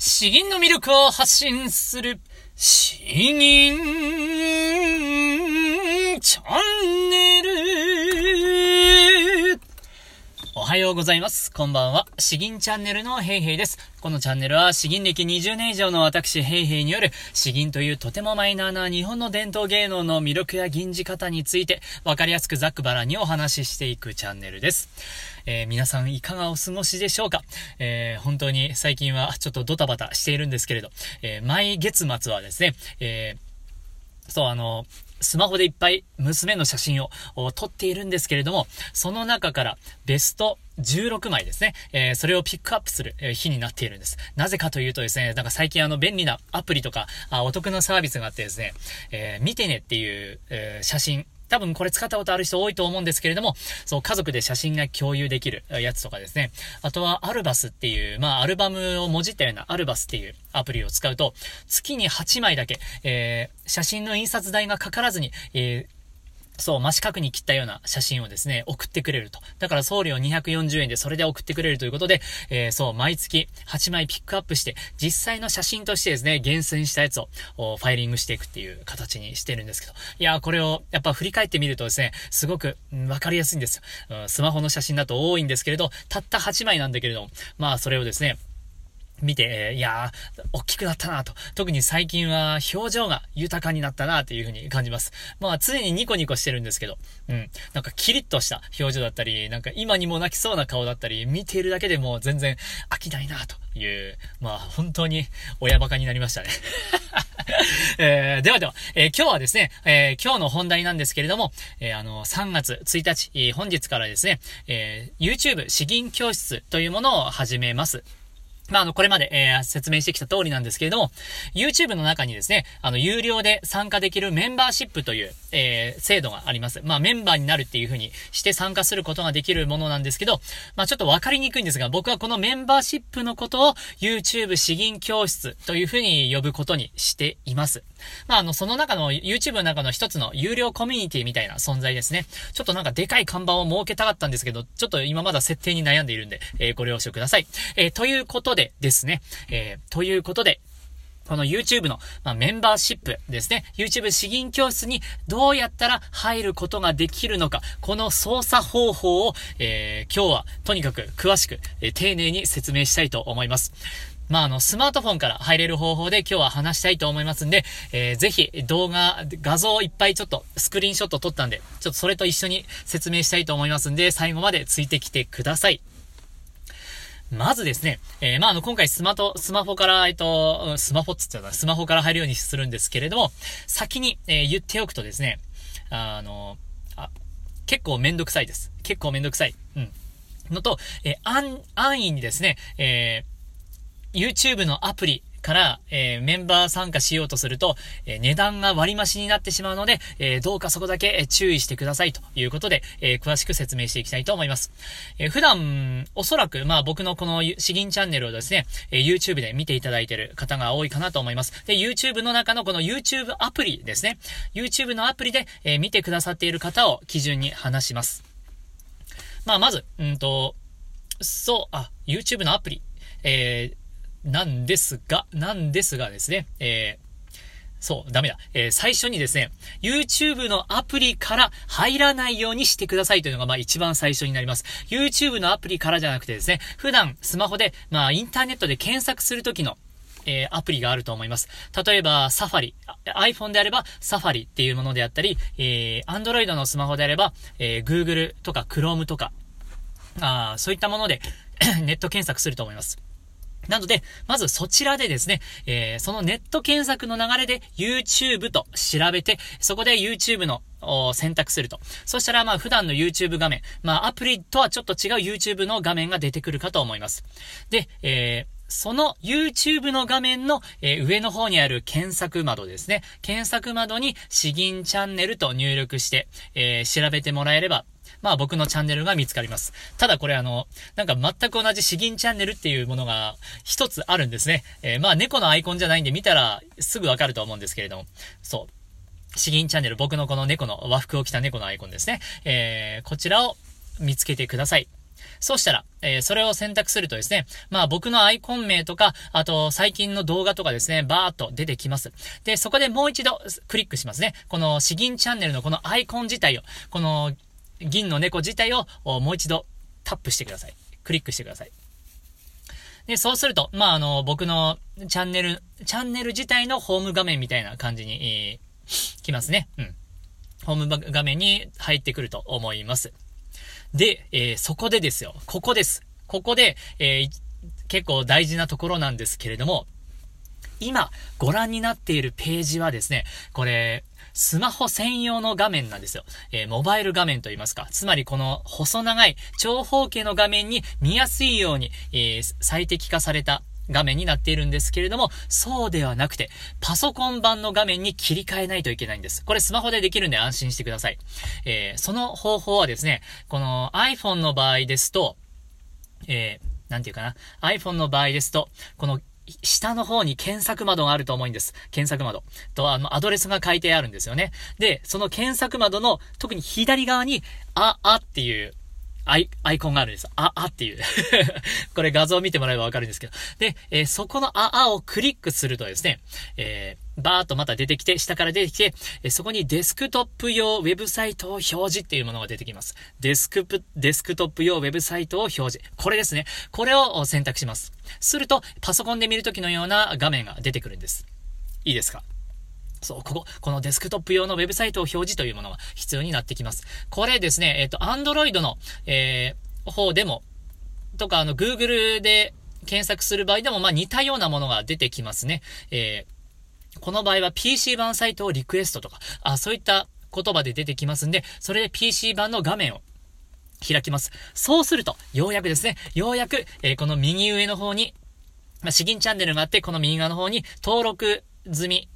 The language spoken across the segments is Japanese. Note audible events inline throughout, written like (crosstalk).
詩吟の魅力を発信する、詩吟。はようございます。こんばんは。詩吟チャンネルのヘイヘイです。このチャンネルは詩吟歴20年以上の私ヘイヘイによる詩吟というとてもマイナーな日本の伝統芸能の魅力や吟じ方についてわかりやすくざっくばらにお話ししていくチャンネルです。えー、皆さんいかがお過ごしでしょうか？えー、本当に最近はちょっとドタバタしているんですけれど、えー、毎月末はですね、えそう、あの、スマホでいっぱい娘の写真を撮っているんですけれども、その中からベスト16枚ですね、えー、それをピックアップする日になっているんです。なぜかというとですね、なんか最近あの便利なアプリとか、あお得なサービスがあってですね、えー、見てねっていう、えー、写真、多分これ使ったことある人多いと思うんですけれども、そう、家族で写真が共有できるやつとかですね。あとはアルバスっていう、まあ、アルバムをもじったようなアルバスっていうアプリを使うと、月に8枚だけ、えー、写真の印刷代がかからずに、えーそう、真四角に切ったような写真をですね、送ってくれると。だから送料240円でそれで送ってくれるということで、えー、そう、毎月8枚ピックアップして、実際の写真としてですね、厳選したやつをファイリングしていくっていう形にしてるんですけど。いやー、これをやっぱ振り返ってみるとですね、すごくわかりやすいんですよ、うん。スマホの写真だと多いんですけれど、たった8枚なんだけれどもまあそれをですね、見て、いやー、大きくなったなと。特に最近は表情が豊かになったなというふうに感じます。まあ常にニコニコしてるんですけど、うん。なんかキリッとした表情だったり、なんか今にも泣きそうな顔だったり、見ているだけでも全然飽きないなという、まあ本当に親バカになりましたね。(laughs) えー、ではでは、えー、今日はですね、えー、今日の本題なんですけれども、えあの、3月1日、本日からですね、え YouTube 詩吟教室というものを始めます。まあ、あの、これまで、えー、説明してきた通りなんですけれども、YouTube の中にですね、あの、有料で参加できるメンバーシップという、えー、制度があります。まあ、メンバーになるっていう風にして参加することができるものなんですけど、まあ、ちょっとわかりにくいんですが、僕はこのメンバーシップのことを YouTube 詩吟教室という風に呼ぶことにしています。まあ、あの、その中の、YouTube の中の一つの有料コミュニティみたいな存在ですね。ちょっとなんかでかい看板を設けたかったんですけど、ちょっと今まだ設定に悩んでいるんで、えー、ご了承ください。えー、ということででですね、えー、ということで、この YouTube の、まあ、メンバーシップですね。YouTube 詩吟教室にどうやったら入ることができるのか、この操作方法を、えー、今日はとにかく詳しく、えー、丁寧に説明したいと思います。まあ、あの、スマートフォンから入れる方法で今日は話したいと思いますんで、えー、ぜひ動画、画像をいっぱいちょっとスクリーンショット撮ったんで、ちょっとそれと一緒に説明したいと思いますんで、最後までついてきてください。まずですね、えー、まあ、あの、今回スマト、スマホから、えっと、スマホっつってたスマホから入るようにするんですけれども、先に、えー、言っておくとですね、あの、あ、結構めんどくさいです。結構めんどくさい。うん。のと、えー、安、安易にですね、えー、YouTube のアプリ、から、えー、メンバー参加しようとすると、えー、値段が割増になってしまうので、えー、どうかそこだけ、注意してくださいということで、え詳しく説明していきたいと思います。え普段、おそらく、まあ僕のこの詩吟チャンネルをですね、え YouTube で見ていただいている方が多いかなと思います。で、YouTube の中のこの YouTube アプリですね。YouTube のアプリで、え見てくださっている方を基準に話します。まあまず、うんと、そう、あ、YouTube のアプリ。えーなんですが、なんですがですね、えーそう、ダメだ。えー、最初にですね、YouTube のアプリから入らないようにしてくださいというのが、まあ一番最初になります。YouTube のアプリからじゃなくてですね、普段スマホで、まあインターネットで検索するときの、えー、アプリがあると思います。例えば、サファリ。iPhone であれば、サファリっていうものであったり、えー、Android のスマホであれば、えー、Google とか Chrome とか、あそういったもので (coughs) ネット検索すると思います。なので、まずそちらでですね、えー、そのネット検索の流れで YouTube と調べて、そこで YouTube の選択すると。そしたら、まあ普段の YouTube 画面、まあアプリとはちょっと違う YouTube の画面が出てくるかと思います。で、えーその YouTube の画面の、えー、上の方にある検索窓ですね。検索窓に詩吟チャンネルと入力して、えー、調べてもらえればまあ僕のチャンネルが見つかります。ただこれあの、なんか全く同じ詩吟チャンネルっていうものが一つあるんですね。えー、まあ猫のアイコンじゃないんで見たらすぐわかると思うんですけれども。そう。詩吟チャンネル、僕のこの猫の和服を着た猫のアイコンですね。えー、こちらを見つけてください。そうしたら、えー、それを選択するとですね、まあ僕のアイコン名とか、あと最近の動画とかですね、バーっと出てきます。で、そこでもう一度クリックしますね。この詩吟チャンネルのこのアイコン自体を、この銀の猫自体をもう一度タップしてください。クリックしてください。で、そうすると、まあ、あの、僕のチャンネル、チャンネル自体のホーム画面みたいな感じに、えー、来ますね。うん。ホーム画面に入ってくると思います。で、えー、そこでですよ。ここです。ここで、えー、結構大事なところなんですけれども、今ご覧になっているページはですね、これ、スマホ専用の画面なんですよ。えー、モバイル画面と言いますか。つまりこの細長い長方形の画面に見やすいように、えー、最適化された画面になっているんですけれども、そうではなくて、パソコン版の画面に切り替えないといけないんです。これスマホでできるんで安心してください。えー、その方法はですね、この iPhone の場合ですと、えー、なんていうかな、iPhone の場合ですと、この下の方に検索窓があると思うんです。検索窓。と、あの、アドレスが書いてあるんですよね。で、その検索窓の、特に左側に、あ、あっていう、アイ、アイコンがあるんです。あ、あっていう (laughs) これ画像を見てもらえばわかるんですけど。で、えー、そこのあ、あをクリックするとですね、えー、バーっとまた出てきて、下から出てきて、え、そこにデスクトップ用ウェブサイトを表示っていうものが出てきます。デスクプ、デスクトップ用ウェブサイトを表示。これですね。これを選択します。すると、パソコンで見るときのような画面が出てくるんです。いいですか？そう、ここ、このデスクトップ用のウェブサイトを表示というものが必要になってきます。これですね、えっ、と、Android の、えー、方でも、とか、あの、Google で検索する場合でも、まあ、似たようなものが出てきますね。えー、この場合は PC 版サイトをリクエストとか、あ、そういった言葉で出てきますんで、それで PC 版の画面を開きます。そうすると、ようやくですね、ようやく、えー、この右上の方に、まあ、詩吟チャンネルがあって、この右側の方に登録済み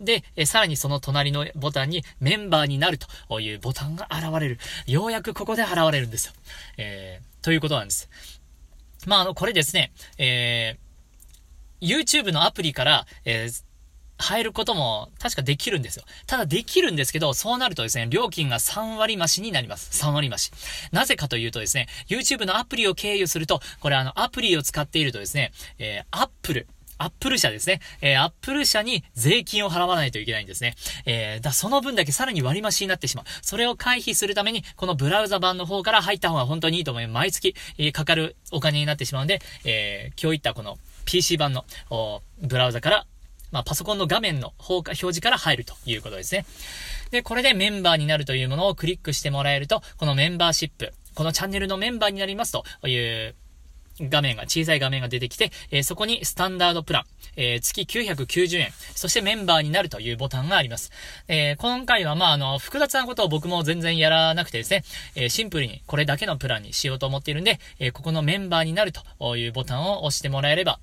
で、えさらにその隣のボタンにメンバーになるというボタンが現れる。ようやくここで現れるんですよ。えー、ということなんです。まあ、あの、これですね、えー、YouTube のアプリから、えー、入ることも確かできるんですよ。ただできるんですけど、そうなるとですね、料金が3割増しになります。3割増し。なぜかというとですね、YouTube のアプリを経由すると、これあの、アプリを使っているとですね、えー、Apple、アップル社ですね。えー、アップル社に税金を払わないといけないんですね。えー、だ、その分だけさらに割増しになってしまう。それを回避するために、このブラウザ版の方から入った方が本当にいいと思います。毎月、えー、かかるお金になってしまうんで、えー、今日言ったこの PC 版の、ブラウザから、まあ、パソコンの画面の方か、表示から入るということですね。で、これでメンバーになるというものをクリックしてもらえると、このメンバーシップ、このチャンネルのメンバーになりますという、画面が、小さい画面が出てきて、えー、そこにスタンダードプラン、えー、月990円、そしてメンバーになるというボタンがあります。えー、今回は、まあ、あの、複雑なことを僕も全然やらなくてですね、えシンプルにこれだけのプランにしようと思っているんで、えここのメンバーになるというボタンを押してもらえれば、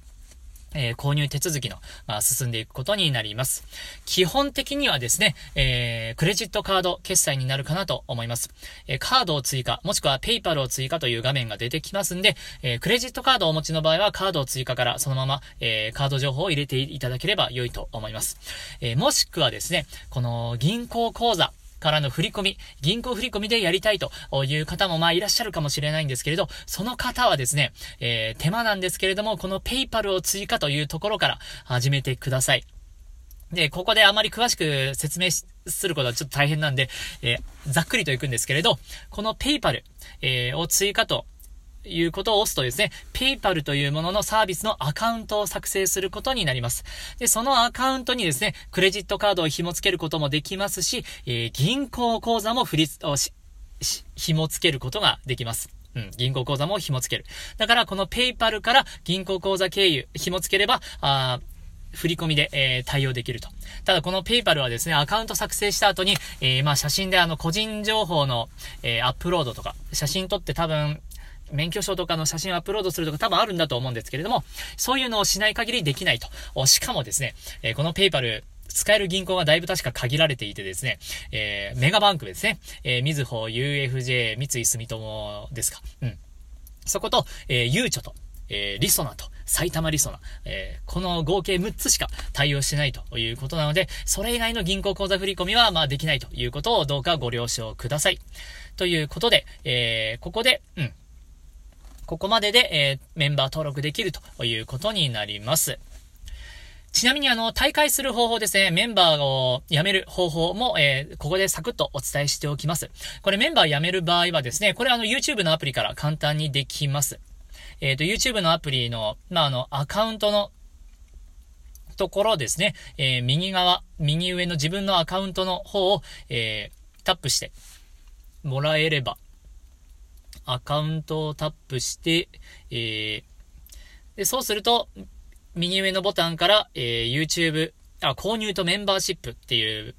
えー、購入手続きの、まあ、進んでいくことになります。基本的にはですね、えー、クレジットカード決済になるかなと思います。えー、カードを追加、もしくはペイパルを追加という画面が出てきますんで、えクレジットカードをお持ちの場合はカードを追加からそのまま、えカード情報を入れていただければ良いと思います。えもしくはですね、この銀行口座、からの振り込み、銀行振り込みでやりたいという方もまあいらっしゃるかもしれないんですけれど、その方はですね、えー、手間なんですけれども、このペイパルを追加というところから始めてください。で、ここであまり詳しく説明することはちょっと大変なんで、えー、ざっくりといくんですけれど、このペイパル、えー、を追加ということを押すとですね、PayPal というもののサービスのアカウントを作成することになります。で、そのアカウントにですね、クレジットカードを紐付けることもできますし、えー、銀行口座も振り、し、紐付けることができます。うん、銀行口座も紐付ける。だから、この PayPal から銀行口座経由、紐付ければ、あ振り込みで、えー、対応できると。ただこの PayPal はですね、アカウント作成した後に、えー、まあ写真であの個人情報の、えー、アップロードとか、写真撮って多分免許証とかの写真をアップロードするとか多分あるんだと思うんですけれども、そういうのをしない限りできないと。しかもですね、えこのペイパル、使える銀行がだいぶ確か限られていてですね、えー、メガバンクですね、えー、みずほ、UFJ、三井住友ですか。うん。そこと、えー、ゆうちょと、えー、リソナと、埼玉リソナ、えー、この合計6つしか対応してないということなので、それ以外の銀行口座振込は、まあ、できないということをどうかご了承ください。ということで、えー、ここで、うん、ここまでで、えー、メンバー登録できるということになります。ちなみにあの、大会する方法ですね、メンバーを辞める方法も、えー、ここでサクッとお伝えしておきます。これメンバー辞める場合はですね、これあの、YouTube のアプリから簡単にできます。えっ、ー、と、YouTube のアプリの、まあ、あの、アカウントのところですね、えー、右側、右上の自分のアカウントの方を、えー、タップしてもらえれば、アカウントをタップして、えー、で、そうすると、右上のボタンから、えー、YouTube、あ、購入とメンバーシップっていう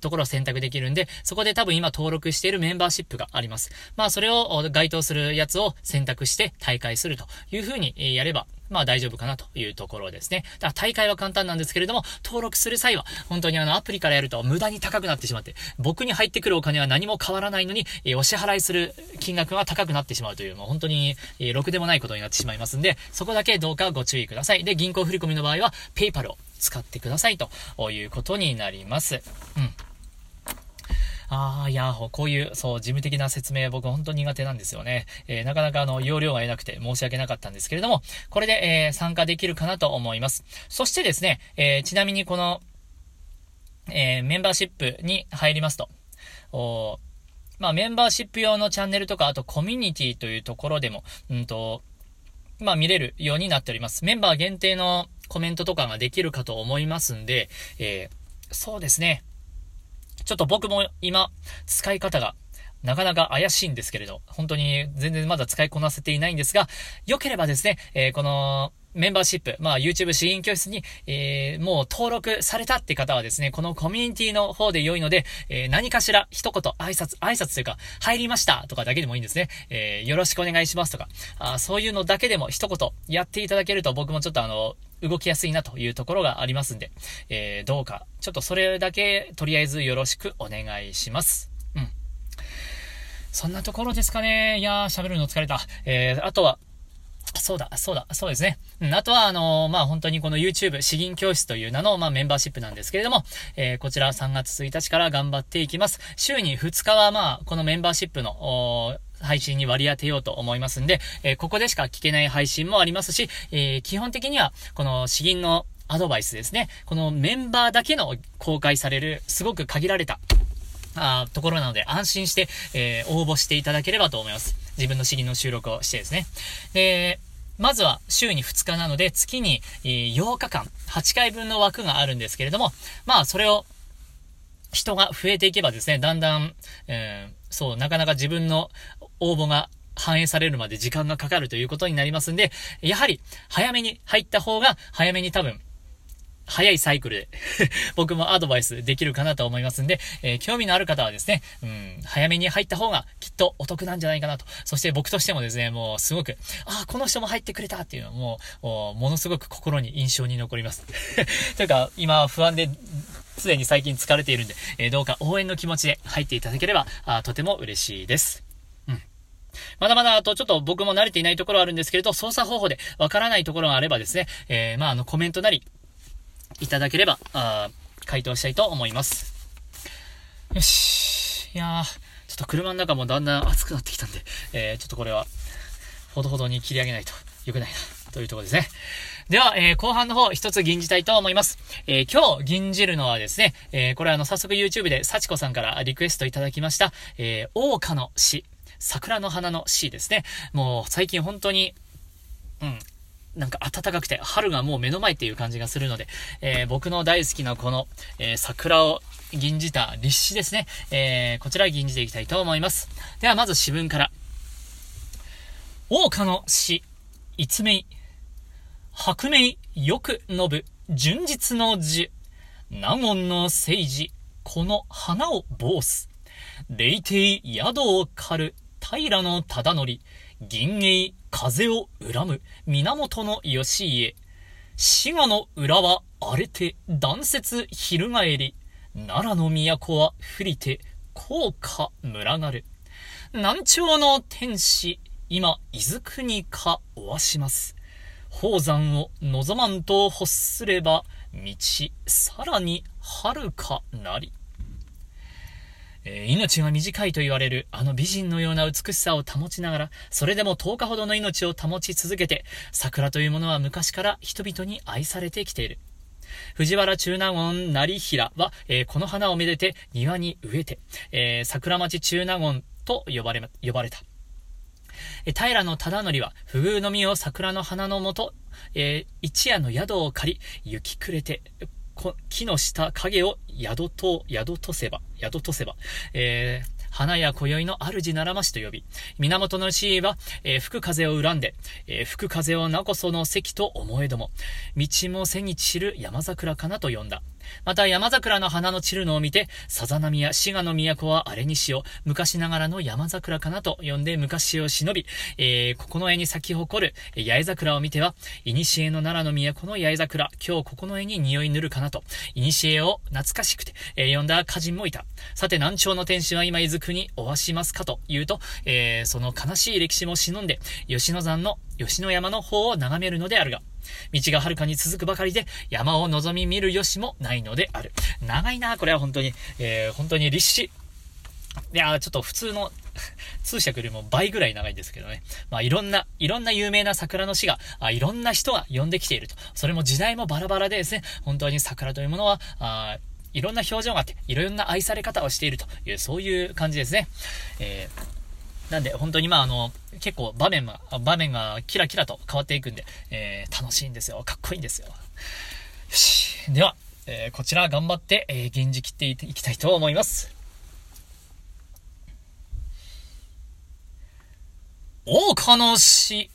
ところを選択できるんで、そこで多分今登録しているメンバーシップがあります。まあそれを該当するやつを選択して大会するというふうにやれば、まあ大丈夫かなというところですね。だから大会は簡単なんですけれども、登録する際は、本当にあのアプリからやると無駄に高くなってしまって、僕に入ってくるお金は何も変わらないのに、えお支払いする金額は高くなってしまうという、もう本当に、えろくでもないことになってしまいますんで、そこだけどうかご注意ください。で、銀行振込の場合は、ペイパルを使ってくださいということになります。うん。ああ、いや、こういう、そう、事務的な説明僕本当に苦手なんですよね。えー、なかなかあの、容量が得なくて申し訳なかったんですけれども、これで、えー、参加できるかなと思います。そしてですね、えー、ちなみにこの、えメンバーシップに入りますと、おまあ、メンバーシップ用のチャンネルとか、あとコミュニティというところでも、うんと、まあ、見れるようになっております。メンバー限定のコメントとかができるかと思いますんで、えそうですね。ちょっと僕も今、使い方がなかなか怪しいんですけれど、本当に全然まだ使いこなせていないんですが、良ければですね、えー、この、メンバーシップ、まあ YouTube 資源教室に、えー、もう登録されたって方はですね、このコミュニティの方で良いので、えー、何かしら一言挨拶、挨拶というか、入りましたとかだけでもいいんですね。えー、よろしくお願いしますとか、あそういうのだけでも一言やっていただけると僕もちょっとあの、動きやすいなというところがありますんで、えー、どうか、ちょっとそれだけ、とりあえずよろしくお願いします。うん。そんなところですかね。いやー、喋るの疲れた。えー、あとは、そうだ、そうだ、そうですね。うん、あとは、あのー、まあ、本当にこの YouTube 詩吟教室という名の、まあ、メンバーシップなんですけれども、えー、こちら3月1日から頑張っていきます。週に2日は、まあ、このメンバーシップの、配信に割り当てようと思いますんで、えー、ここでしか聞けない配信もありますし、え、基本的には、この詩吟のアドバイスですね。このメンバーだけの公開される、すごく限られた、あところなので、安心して、えー、応募していただければと思います。自分の詩吟の収録をしてですね。で、まずは週に2日なので、月に8日間、8回分の枠があるんですけれども、まあ、それを、人が増えていけばですね、だんだん、えー、そう、なかなか自分の応募が反映されるまで時間がかかるということになりますんで、やはり早めに入った方が早めに多分早いサイクルで (laughs) 僕もアドバイスできるかなと思いますんで、えー、興味のある方はですね、うん、早めに入った方がきっとお得なんじゃないかなと。そして僕としてもですね、もうすごく、ああ、この人も入ってくれたっていうのはもう、ものすごく心に印象に残ります。(laughs) というか、今不安で、すでに最近疲れているんで、えー、どうか応援の気持ちで入っていただければ、あとても嬉しいです。まだまだ、あとちょっと僕も慣れていないところはあるんですけれど、操作方法でわからないところがあればですね、えー、まあ、あの、コメントなり、いただければ、あ回答したいと思います。よし。いやー、ちょっと車の中もだんだん暑くなってきたんで、えー、ちょっとこれは、ほどほどに切り上げないと良くないな、というところですね。では、えー、後半の方、一つ吟じたいと思います。えー、今日吟じるのはですね、えー、これあの、早速 YouTube で幸子さんからリクエストいただきました、えー、王花の詩、桜の花の詩ですね。もう、最近本当に、うん、なんか暖かくて、春がもう目の前っていう感じがするので、えー、僕の大好きなこの、えー、桜を吟じた立志ですね。えー、こちら吟じていきたいと思います。ではまず詩文から。王家の詩、逸名。白名、よく述ぶ、純実の字。納言の政治、この花を防す。霊帝宿を狩る、平の忠則。銀影、風を恨む、源義家。滋賀の裏は荒れて、断雪翻り。奈良の都は降りて、高価群がる。南朝の天使、今、伊豆国かおわします。宝山を望まんと欲すれば、道、さらに遥かなり。えー、命が短いと言われるあの美人のような美しさを保ちながら、それでも10日ほどの命を保ち続けて、桜というものは昔から人々に愛されてきている。藤原中納言成平は、えー、この花をめでて庭に植えて、えー、桜町中納言と呼ばれ、呼ばれた。え平野忠則は、不遇の実を桜の花のもと、えー、一夜の宿を借り、雪暮れて、木の下影を宿と、宿とせば、宿とせば、えー、花や今宵の主ならましと呼び、源の死は、えー、吹く風を恨んで、えー、吹く風をなこその席と思えども、道も背に散る山桜かなと呼んだ。また山桜の花の散るのを見て、さざ波や滋賀の都はあれにしよう、昔ながらの山桜かなと呼んで昔を忍び、えー、ここの絵に咲き誇る八重桜を見ては、古の奈良の都の八重桜、今日ここの絵に匂い塗るかなと、古を懐かしくて、えー、呼んだ歌人もいた。さて、南朝の天使は今伊豆区におわしますかと言うと、えー、その悲しい歴史も忍んで、吉野山の、吉野山の方を眺めるのであるが、道が遥かに続くばかりで、山を望み見るよしもないのである。長いな、これは本当に。えー、本当に立志。いやちょっと普通の (laughs) 通訳よりも倍ぐらい長いんですけどね。まあいろんな、いろんな有名な桜の詩が、あいろんな人が呼んできていると。それも時代もバラバラでですね、本当に桜というものは、あいろんな表情があって、いろんな愛され方をしているという、そういう感じですね。えーなんで、本当にまああの、結構場面が、場面がキラキラと変わっていくんで、えー、楽しいんですよ。かっこいいんですよ。よし。では、えー、こちら頑張って、えー、現実切っていきたいと思います。大岡の死、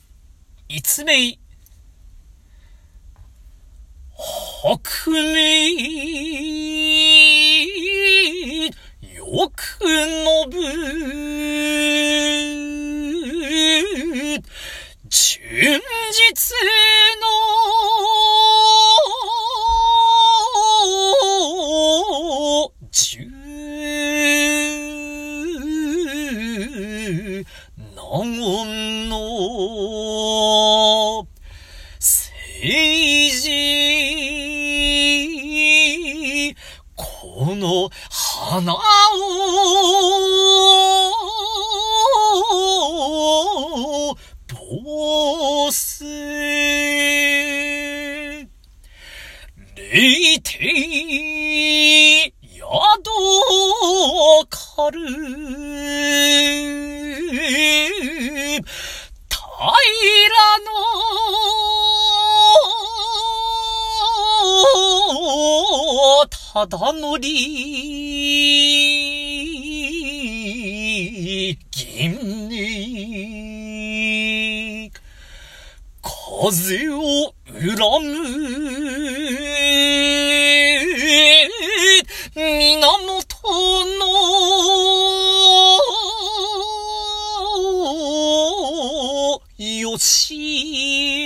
一名、白名、よくのぶ、純実いて、どかる。平の、ただのり、銀に、風を恨む。し、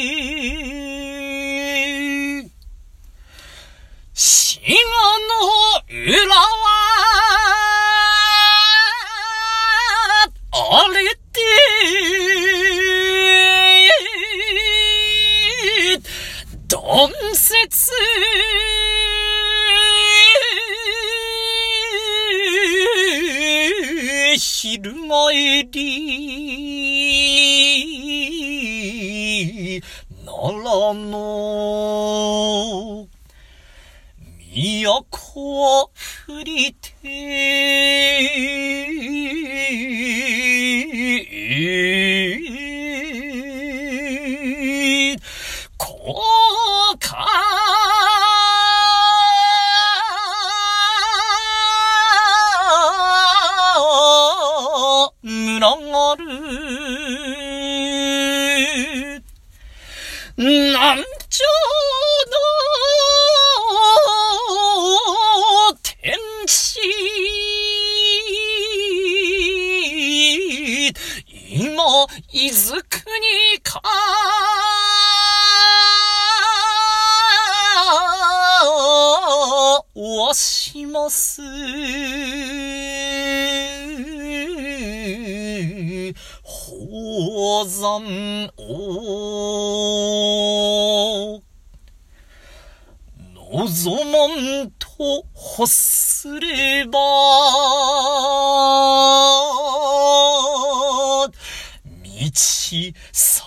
こうか宝山を望まんと欲すれば、道、さ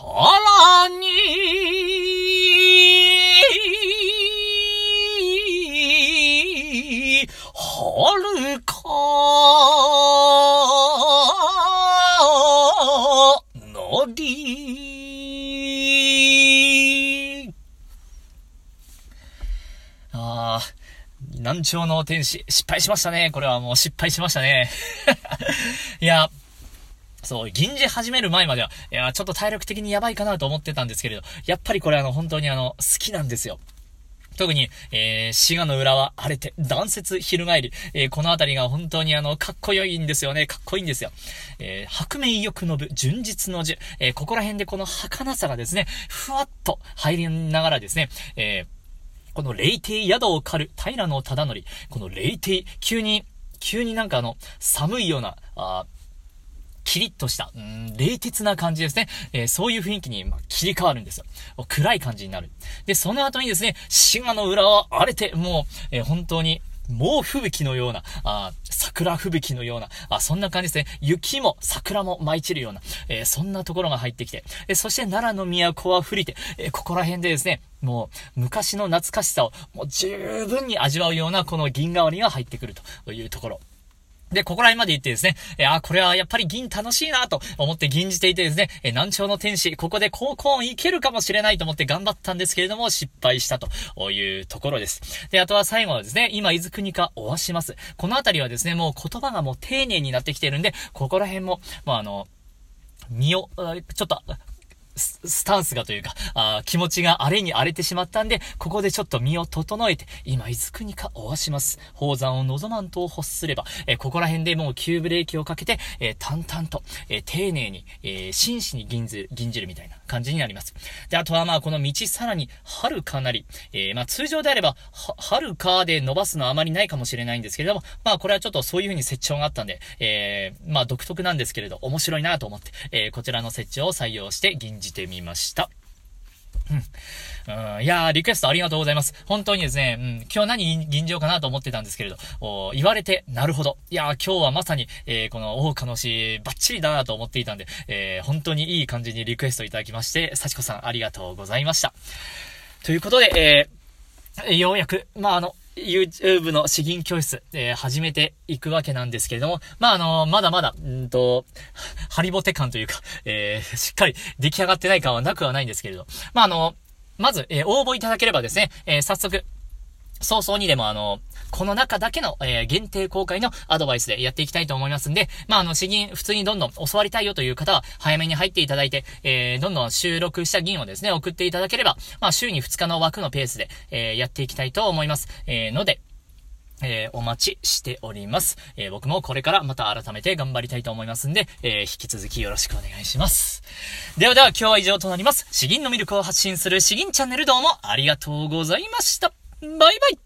らに、はるか、のり。ああ、南朝の天使、失敗しましたね。これはもう失敗しましたね。(laughs) いや、そう、銀じ始める前までは、いや、ちょっと体力的にやばいかなと思ってたんですけれど、やっぱりこれあの、本当にあの、好きなんですよ。特に、えー、滋賀の裏は荒れて、断雪翻り、えー、この辺りが本当にあの、かっこよいんですよね。かっこいいんですよ。えー、白面よく伸ぶ、純実の字。えー、ここら辺でこの儚さがですね、ふわっと入りながらですね、えー、この霊帝宿を狩る平野忠則。この霊帝、急に、急になんかあの、寒いような、あキリッとした、うん、冷徹な感じですね。えー、そういう雰囲気に、ま切り替わるんですよ。暗い感じになる。で、その後にですね、滋賀の裏は荒れて、もう、えー、本当に、猛吹雪のような、あ桜吹雪のような、あそんな感じですね。雪も桜も舞い散るような、えー、そんなところが入ってきて、えそして奈良の都は降りて、えここら辺でですね、もう昔の懐かしさをもう十分に味わうようなこの銀河割が入ってくるというところ。で、ここら辺まで行ってですね、えあ、これはやっぱり銀楽しいなと思って銀じていてですね、え南朝の天使、ここで高校いけるかもしれないと思って頑張ったんですけれども、失敗したというところです。で、あとは最後はですね、今、伊豆国かおわします。このあたりはですね、もう言葉がもう丁寧になってきてるんで、ここら辺も、まあ、あの、身を、ちょっと、スタンスがというか、あ気持ちが荒れに荒れてしまったんで、ここでちょっと身を整えて、今、伊豆国かおわします。宝山を望まんと欲すれば、えここら辺でもう急ブレーキをかけて、えー、淡々と、えー、丁寧に、え、真摯に銀ず、銀じるみたいな感じになります。で、あとはまあ、この道さらに、遥かなり、えまあ、通常であれば、は、遥かで伸ばすのはあまりないかもしれないんですけれども、まあ、これはちょっとそういう風に設置があったんで、えまあ、独特なんですけれど、面白いなと思って、えこちらの設置を採用して銀じてみました。うん。いやー、リクエストありがとうございます。本当にですね、うん、今日何吟じようかなと思ってたんですけれど、お言われて、なるほど。いやー、今日はまさに、えー、この、大岡の詩、バッチリだなと思っていたんで、えー、本当にいい感じにリクエストいただきまして、幸子さんありがとうございました。ということで、えー、ようやく、まあ、あの、YouTube の詩吟教室、えー、始めていくわけなんですけれども、まあ、あのー、まだまだ、んと、ハリボテ感というか、えー、しっかり出来上がってない感はなくはないんですけれど、まあ、あのまず、え応募いただければですね、え早速、早々にでもあの、この中だけの、えー、限定公開のアドバイスでやっていきたいと思いますんで、まあ、あの、詩吟、普通にどんどん教わりたいよという方は、早めに入っていただいて、えー、どんどん収録した銀をですね、送っていただければ、まあ、週に2日の枠のペースで、えー、やっていきたいと思います。えー、ので、えー、お待ちしております。えー、僕もこれからまた改めて頑張りたいと思いますんで、えー、引き続きよろしくお願いします。ではでは今日は以上となります。詩吟の魅力を発信する詩吟チャンネルどうもありがとうございました。バイバイ。